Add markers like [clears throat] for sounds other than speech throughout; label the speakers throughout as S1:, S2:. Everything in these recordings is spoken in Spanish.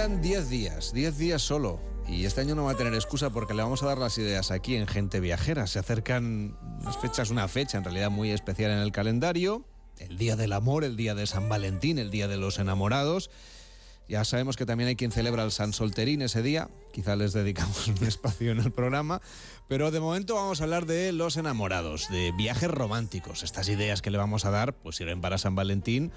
S1: quedan 10 días, 10 días solo. Y este año no va a tener excusa porque le vamos a dar las ideas aquí en Gente Viajera. Se acercan unas fechas, una fecha en realidad muy especial en el calendario. El Día del Amor, el Día de San Valentín, el Día de los Enamorados. Ya sabemos que también hay quien celebra el San Solterín ese día. Quizá les dedicamos [laughs] un espacio en el programa. Pero de momento vamos a hablar de los enamorados, de viajes románticos. Estas ideas que le vamos a dar pues sirven para San Valentín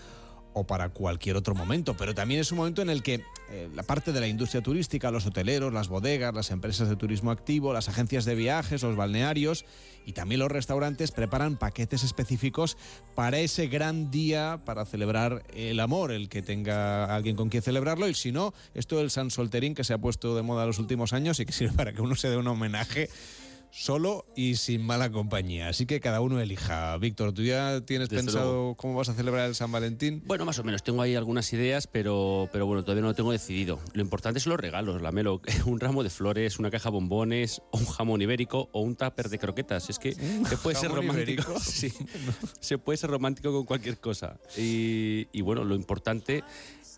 S1: o para cualquier otro momento, pero también es un momento en el que eh, la parte de la industria turística, los hoteleros, las bodegas, las empresas de turismo activo, las agencias de viajes, los balnearios y también los restaurantes preparan paquetes específicos para ese gran día para celebrar el amor, el que tenga alguien con quien celebrarlo. Y si no, esto del San Solterín que se ha puesto de moda los últimos años y que sirve para que uno se dé un homenaje solo y sin mala compañía. Así que cada uno elija. Víctor, ¿tú ya tienes pensado cómo vas a celebrar el San Valentín?
S2: Bueno, más o menos. Tengo ahí algunas ideas, pero, pero bueno, todavía no lo tengo decidido. Lo importante son los regalos, la melo. [laughs] Un ramo de flores, una caja de bombones, un jamón ibérico o un tupper de croquetas. Es que [laughs] se puede ser romántico. [laughs] Sí, se puede ser romántico con cualquier cosa. Y, y bueno, lo importante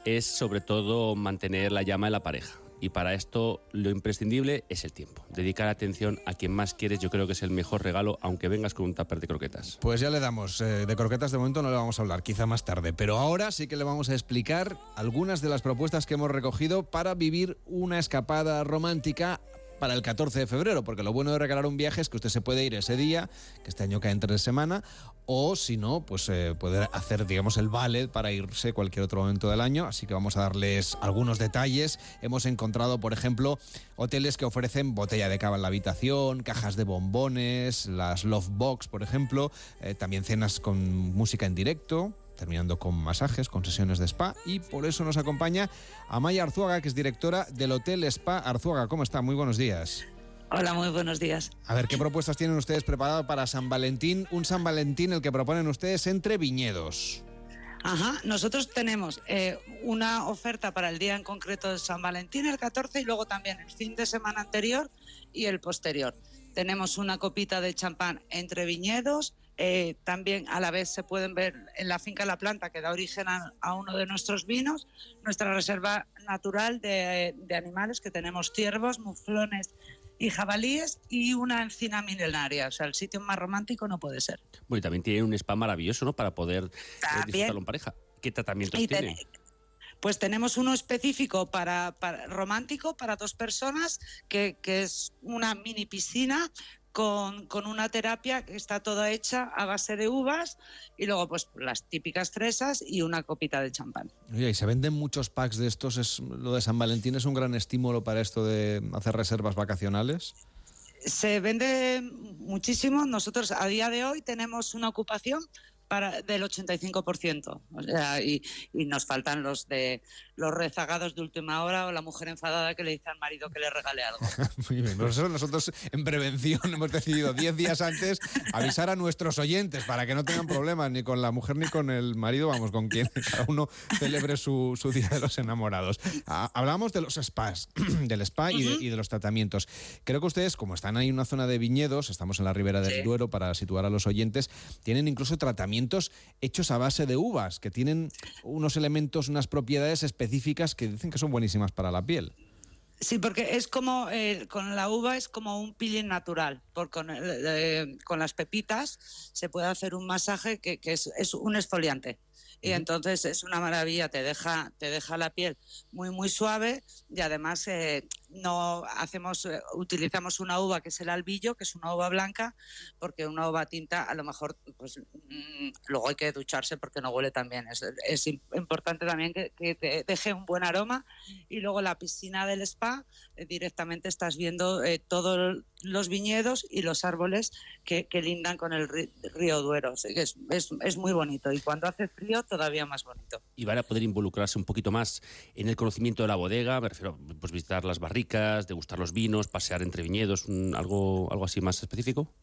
S2: es sobre todo mantener la llama de la pareja y para esto lo imprescindible es el tiempo. Dedicar atención a quien más quieres yo creo que es el mejor regalo, aunque vengas con un tupper de croquetas.
S1: Pues ya le damos. Eh, de croquetas de momento no le vamos a hablar, quizá más tarde. Pero ahora sí que le vamos a explicar algunas de las propuestas que hemos recogido para vivir una escapada romántica para el 14 de febrero, porque lo bueno de regalar un viaje es que usted se puede ir ese día, que este año cae entre semana, o si no, pues eh, poder hacer, digamos, el ballet para irse cualquier otro momento del año. Así que vamos a darles algunos detalles. Hemos encontrado, por ejemplo, hoteles que ofrecen botella de cava en la habitación, cajas de bombones, las Love Box, por ejemplo, eh, también cenas con música en directo terminando con masajes, con sesiones de spa y por eso nos acompaña Amaya Arzuaga, que es directora del Hotel Spa Arzuaga. ¿Cómo está? Muy buenos días.
S3: Hola, muy buenos días.
S1: A ver, ¿qué propuestas tienen ustedes preparadas para San Valentín? Un San Valentín el que proponen ustedes entre viñedos.
S3: Ajá, nosotros tenemos eh, una oferta para el día en concreto de San Valentín, el 14, y luego también el fin de semana anterior y el posterior. Tenemos una copita de champán entre viñedos, eh, también a la vez se pueden ver en la finca La Planta, que da origen a, uno de nuestros vinos, nuestra reserva natural de, animales, que tenemos ciervos, muflones y jabalíes y una encina milenaria. O sea, el sitio más romántico no puede ser.
S2: Bueno, y también tiene un spa maravilloso, ¿no? Para poder eh, disfrutarlo en pareja. ¿Qué tratamientos tiene?
S3: Pues tenemos uno específico para, romántico para dos personas, que, que es una mini piscina con, una terapia que está toda hecha a base de uvas y luego pues las típicas fresas y una copita de champán.
S1: Oye, y se venden muchos packs de estos, es, lo de San Valentín es un gran estímulo para esto de hacer reservas vacacionales.
S3: Se vende muchísimo. Nosotros a día de hoy tenemos una ocupación para, del 85%. O sea, y, y, nos faltan los de los rezagados de última hora o la mujer enfadada que le dice al marido que le regale algo. [laughs]
S1: Muy bien. Nosotros, nosotros en prevención [laughs] hemos decidido 10 días antes avisar a nuestros oyentes para que no tengan problemas ni con la mujer ni con el marido, vamos, con quien cada uno celebre su, su Día de los Enamorados. Ah, hablamos de los spas, [clears throat] del spa y, de, y, de, los tratamientos. Creo que ustedes, como están ahí en una zona de viñedos, estamos en la ribera del Duero para situar a los oyentes, tienen incluso tratamientos hechos a base de uvas, que tienen unos elementos, unas propiedades específicas que dicen que son buenísimas para la piel.
S3: Sí, porque es como, eh, con la uva es como un peeling natural, porque con, eh, con, las pepitas se puede hacer un masaje que, es, es, un esfoliante y entonces es una maravilla, te deja, te deja la piel muy muy suave y además eh, no hacemos, eh, utilizamos una uva que es el albillo, que es una uva blanca, porque una uva tinta a lo mejor pues mm, luego hay que ducharse porque no huele tan bien. Es, es importante también que, te deje un buen aroma y luego la piscina del spa eh, directamente estás viendo todos los viñedos y los árboles que, lindan con el río Duero. es, es, es muy bonito y cuando hace frío todavía más bonito.
S2: Y van a poder involucrarse un poquito más en el conocimiento de la bodega, me refiero pues visitar las barricas, degustar los vinos, pasear entre viñedos, algo, algo así más específico.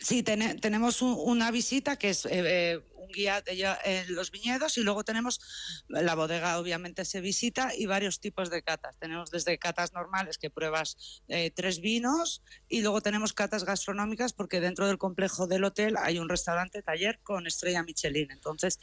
S3: Sí, tenemos una visita que es eh, eh, un guía de en los viñedos y luego tenemos la bodega, obviamente se visita y varios tipos de catas. Tenemos desde catas normales que pruebas eh, tres vinos y luego tenemos catas gastronómicas porque dentro del complejo del hotel hay un restaurante taller con estrella Michelin. Entonces,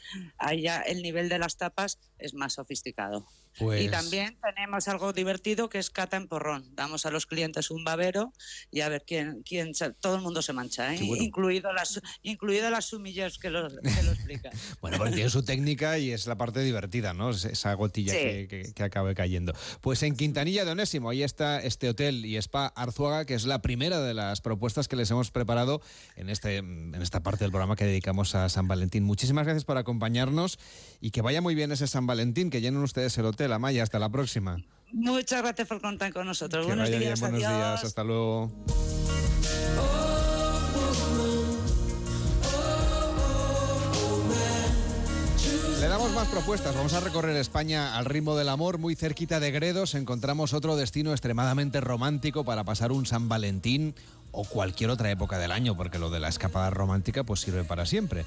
S3: ya el nivel de las tapas es más sofisticado. Y
S1: Pues-
S3: también tenemos algo divertido que es cata en porrón. Damos a los clientes un babero y a ver quién, quién todo el mundo se mancha, ¿eh?
S1: Bueno.
S3: incluido las, incluido las sumillers que lo, que lo explican. [laughs]
S1: Bueno, porque tiene su técnica y es la parte divertida, ¿no? Es Esa gotilla
S3: Sí.
S1: que, que- que acabe cayendo. Pues en Quintanilla de Onésimo, ahí está este hotel y spa Arzuaga, que es la primera de las propuestas que les hemos preparado en, este, en esta parte del programa que dedicamos a San Valentín. Muchísimas gracias por acompañarnos y que vaya muy bien ese San Valentín, que llenen ustedes el hotel. Amaya, hasta la próxima.
S3: Muchas gracias por contar con nosotros.
S1: Que
S3: buenos
S1: vaya
S3: días,
S1: bien, buenos
S3: adiós.
S1: días, hasta luego. Le damos más propuestas. Vamos a recorrer España al ritmo del amor. Muy cerquita de Gredos encontramos otro destino extremadamente romántico para pasar un San Valentín o cualquier otra época del año, porque lo de la escapada romántica pues sirve para siempre.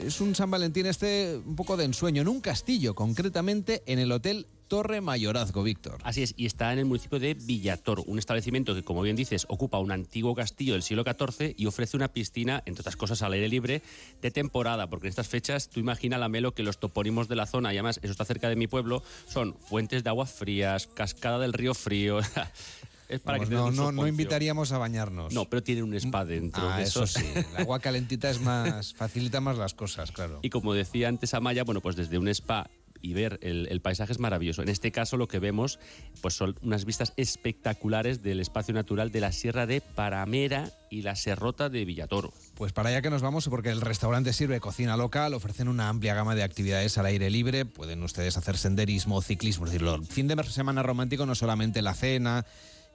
S1: Es un San Valentín este un poco de ensueño, en un castillo, concretamente en el Hotel Torre Mayorazgo, Víctor.
S2: Así es, y está en el municipio de Villator, un establecimiento que, como bien dices, ocupa un antiguo castillo del siglo XIV y ofrece una piscina, entre otras cosas, al aire libre de temporada, porque en estas fechas tú imagina la melo que los topónimos de la zona, y además eso está cerca de mi pueblo, son fuentes de agua frías, cascada del río frío. [laughs] es para
S1: Vamos,
S2: que te
S1: no, no, no invitaríamos a bañarnos.
S2: No, pero tiene un spa dentro.
S1: Ah, eso sí. El agua calentita es más [laughs] facilita más las cosas, claro.
S2: Y como decía antes Amaya, bueno, pues desde un spa y ver el, el paisaje es maravilloso. En este caso lo que vemos pues son unas vistas espectaculares del espacio natural de la Sierra de Paramera y la Serrota de Villatoro.
S1: Pues para allá que nos vamos, porque el restaurante sirve cocina local, ofrecen una amplia gama de actividades al aire libre, pueden ustedes hacer senderismo, ciclismo, es decir, el fin de semana romántico no solamente la cena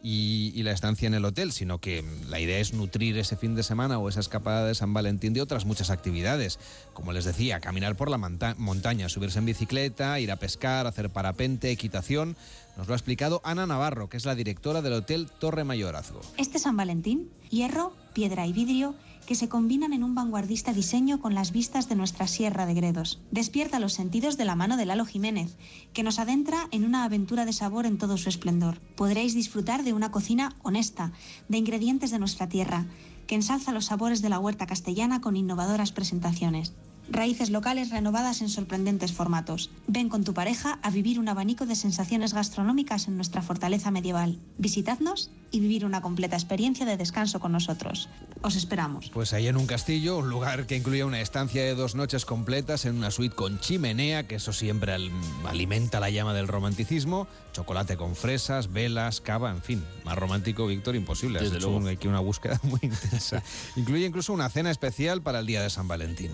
S1: y, y la estancia en el hotel, sino que la idea es nutrir ese fin de semana o esa escapada de San Valentín de otras muchas actividades, como les decía, caminar por la monta- montaña, subirse en bicicleta, ir a pescar, hacer parapente, equitación. Nos lo ha explicado Ana Navarro, que es la directora del Hotel Torre Mayorazgo.
S4: Este San Valentín, hierro, piedra y vidrio que se combinan en un vanguardista diseño con las vistas de nuestra Sierra de Gredos. Despierta los sentidos de la mano de Lalo Jiménez, que nos adentra en una aventura de sabor en todo su esplendor. Podréis disfrutar de una cocina honesta, de ingredientes de nuestra tierra, que ensalza los sabores de la huerta castellana con innovadoras presentaciones. Raíces locales renovadas en sorprendentes formatos. Ven con tu pareja a vivir un abanico de sensaciones gastronómicas en nuestra fortaleza medieval. Visitadnos y vivir una completa experiencia de descanso con nosotros. Os esperamos.
S1: Pues ahí en un castillo, un lugar que incluía una estancia de dos noches completas en una suite con chimenea, que eso siempre al- alimenta la llama del romanticismo, chocolate con fresas, velas, cava, en fin, más romántico, Víctor, imposible. Has
S2: Desde
S1: hecho
S2: luego.
S1: un- aquí una búsqueda [laughs] muy intensa. Incluye incluso una cena especial para el día de San Valentín.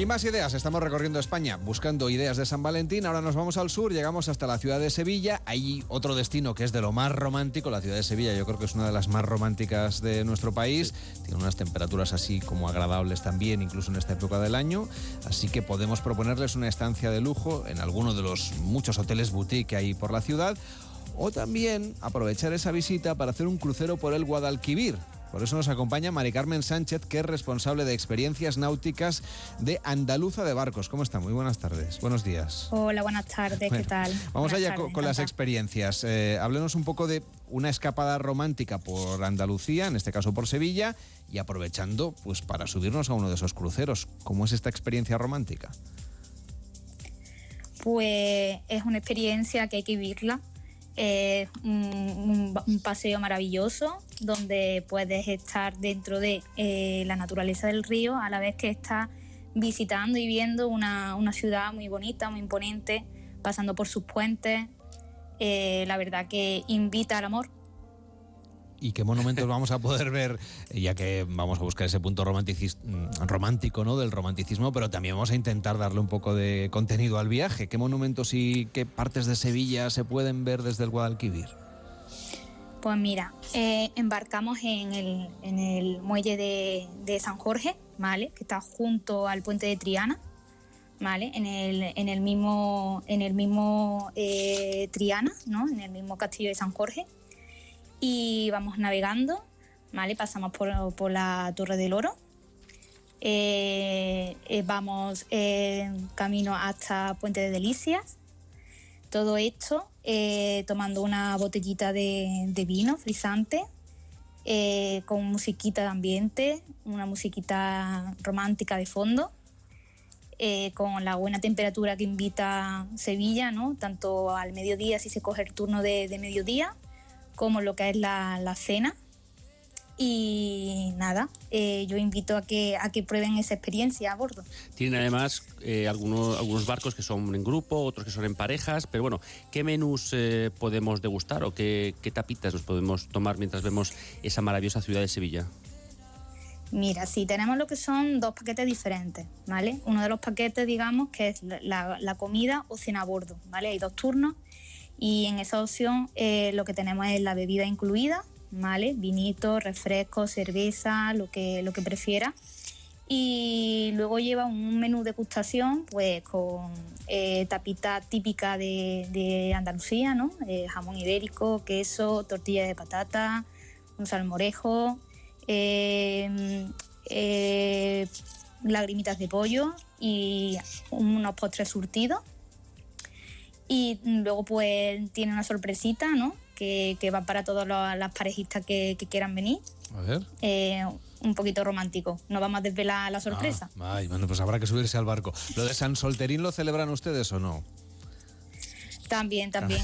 S1: Y más ideas, estamos recorriendo España buscando ideas de San Valentín. Ahora nos vamos al sur, llegamos hasta la ciudad de Sevilla. Hay otro destino que es de lo más romántico. La ciudad de Sevilla yo creo que es una de las más románticas de nuestro país. Tiene unas temperaturas así como agradables también, incluso en esta época del año. Así que podemos proponerles una estancia de lujo en alguno de los muchos hoteles boutique que hay por la ciudad. O también aprovechar esa visita para hacer un crucero por el Guadalquivir. Por eso nos acompaña Mari Carmen Sánchez, que es responsable de experiencias náuticas de Andaluza de Barcos. ¿Cómo está? Muy buenas tardes. Buenos días.
S5: Hola, buenas tardes,
S1: Bueno,
S5: ¿qué tal?
S1: Vamos
S5: Buenas
S1: allá
S5: tardes,
S1: con, con las experiencias. Eh, háblenos un poco de una escapada romántica por Andalucía, en este caso por Sevilla, y aprovechando pues para subirnos a uno de esos cruceros. ¿Cómo es esta experiencia romántica?
S5: Pues es una experiencia que hay que vivirla. Un- un paseo maravilloso donde puedes estar dentro de eh, la naturaleza del río a la vez que estás visitando y viendo una, una ciudad muy bonita, muy imponente, pasando por sus puentes. Eh, la verdad que invita al amor.
S1: ¿Y qué monumentos vamos a poder ver? Ya que vamos a buscar ese punto romántico ¿no? del romanticismo, pero también vamos a intentar darle un poco de contenido al viaje. ¿Qué monumentos y qué partes de Sevilla se pueden ver desde el Guadalquivir?
S5: Pues mira, eh, embarcamos en el, muelle de, San Jorge, ¿vale? Que está junto al puente de Triana, ¿vale? En el, en el mismo, en el mismo eh, Triana, ¿no? En el mismo castillo de San Jorge. Y vamos navegando, ¿vale? Pasamos por, por la Torre del Oro. Eh, eh, vamos camino hasta Puente de Delicias. Todo esto eh, tomando una botellita de, vino frisante, con musiquita de ambiente, una musiquita romántica de fondo, con la buena temperatura que invita Sevilla, ¿no? tanto al mediodía si se coge el turno de, de mediodía, como lo que es la, la cena. Y nada, eh, yo invito a que, a que prueben esa experiencia a bordo.
S2: Tienen además eh, algunos, algunos barcos que son en grupo, otros que son en parejas, pero bueno, ¿qué menús eh, podemos degustar o qué, qué tapitas nos podemos tomar mientras vemos esa maravillosa ciudad de Sevilla?
S5: Mira, sí, tenemos lo que son dos paquetes diferentes, ¿vale? Uno de los paquetes, digamos, que es la, la comida o cena a bordo, ¿vale? Hay dos turnos y en esa opción eh, lo que tenemos es la bebida incluida, ¿vale? Vinito, refresco, cerveza, lo que, lo que prefiera. Y luego lleva un menú de degustación, pues con eh, tapita típica de, Andalucía, ¿no? Eh, jamón ibérico, queso, tortilla de patata, un salmorejo, eh, lagrimitas de pollo y unos postres surtidos. Y luego pues tiene una sorpresita, ¿no? Que, que va para todas las parejitas que, que quieran venir.
S1: A ver.
S5: Eh, un poquito romántico. No vamos a desvelar la sorpresa.
S1: Ah, ay, bueno, pues habrá que subirse al barco. ¿Lo de San Solterín lo celebran ustedes o no?
S5: También, [laughs] también.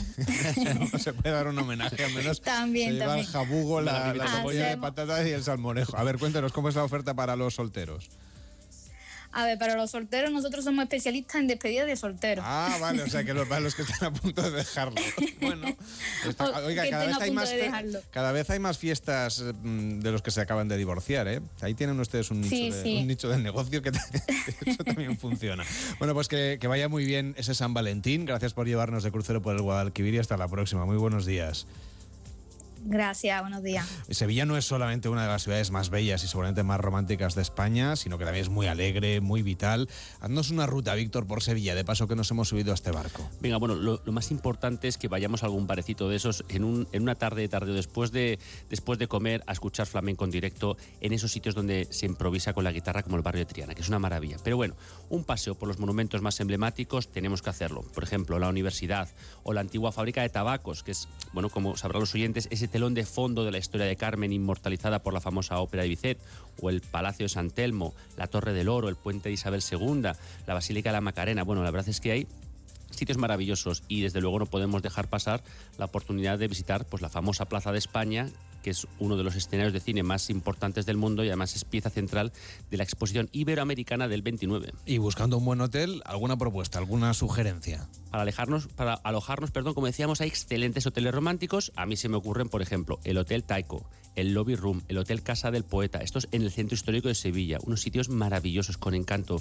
S1: no se puede dar un homenaje, al menos
S5: También,
S1: se lleva
S5: también.
S1: el jabugo, la, la de patatas y el salmorejo. A ver, cuéntenos, ¿cómo es la oferta para los solteros?
S5: A ver, para los solteros nosotros somos especialistas en despedida de solteros.
S1: Ah, vale, o sea que los, para los que están a punto de dejarlo. [laughs] Bueno, está- oiga, cada vez, hay más,
S5: de
S1: fe-
S5: dejarlo.
S1: cada vez hay más fiestas mm, de los que se acaban de divorciar, ¿eh? Ahí tienen ustedes un nicho,
S5: Sí,
S1: de,
S5: sí.
S1: un nicho de negocio que [laughs] eso también funciona. Bueno, pues que, que vaya muy bien ese San Valentín. Gracias por llevarnos de crucero por el Guadalquivir y hasta la próxima. Muy buenos días.
S5: Gracias, buenos días.
S1: Sevilla no es solamente una de las ciudades más bellas y seguramente más románticas de España, sino que también es muy alegre, muy vital. Haznos una ruta, Víctor, por Sevilla, de paso que nos hemos subido a este barco.
S2: Venga, bueno, lo, lo más importante es que vayamos a algún parecito de esos en, un, en una tarde de tarde después de, después de comer a escuchar flamenco en directo en esos sitios donde se improvisa con la guitarra como el barrio de Triana, que es una maravilla. Pero bueno, un paseo por los monumentos más emblemáticos tenemos que hacerlo. Por ejemplo, la universidad o la antigua fábrica de tabacos, que es, bueno, como sabrán los oyentes, ese telón de fondo de la historia de Carmen inmortalizada por la famosa ópera de Bizet, o el Palacio de San Telmo, la Torre del Oro, el Puente de Isabel II, la Basílica de la Macarena. Bueno, la verdad es que hay sitios maravillosos y desde luego no podemos dejar pasar la oportunidad de visitar pues la famosa Plaza de España que es uno de los escenarios de cine más importantes del mundo y además es pieza central de la exposición iberoamericana del 29.
S1: Y buscando un buen hotel, ¿alguna propuesta, alguna sugerencia?
S2: Para alejarnos, para alojarnos, perdón, como decíamos, hay excelentes hoteles románticos. A mí se me ocurren, por ejemplo, el Hotel Taiko, el Lobby Room, el Hotel Casa del Poeta. Estos en el centro histórico de Sevilla. Unos sitios maravillosos, con encanto,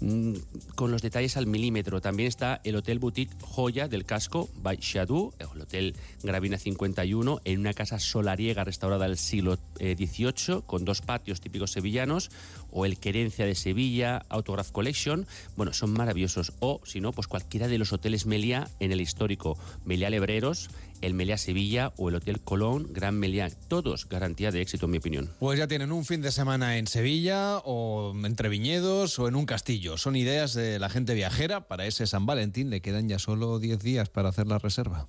S2: mm, con los detalles al milímetro. También está el Hotel Boutique Joya del Casco, by Shadou, el Hotel Gravina 51, en una casa solariega restaurada del siglo eh, XVIII, con dos patios típicos sevillanos, o el Querencia de Sevilla, Autograph Collection. Bueno, son maravillosos. O, si no, pues cualquiera de los hoteles Meliá en el histórico Meliá Lebreros, el Meliá Sevilla o el Hotel Colón, Gran Meliá. Todos garantía de éxito, en mi opinión.
S1: Pues ya tienen un fin de semana en Sevilla o entre viñedos o en un castillo. Son ideas de la gente viajera. Para ese San Valentín le quedan ya solo 10 días para hacer la reserva.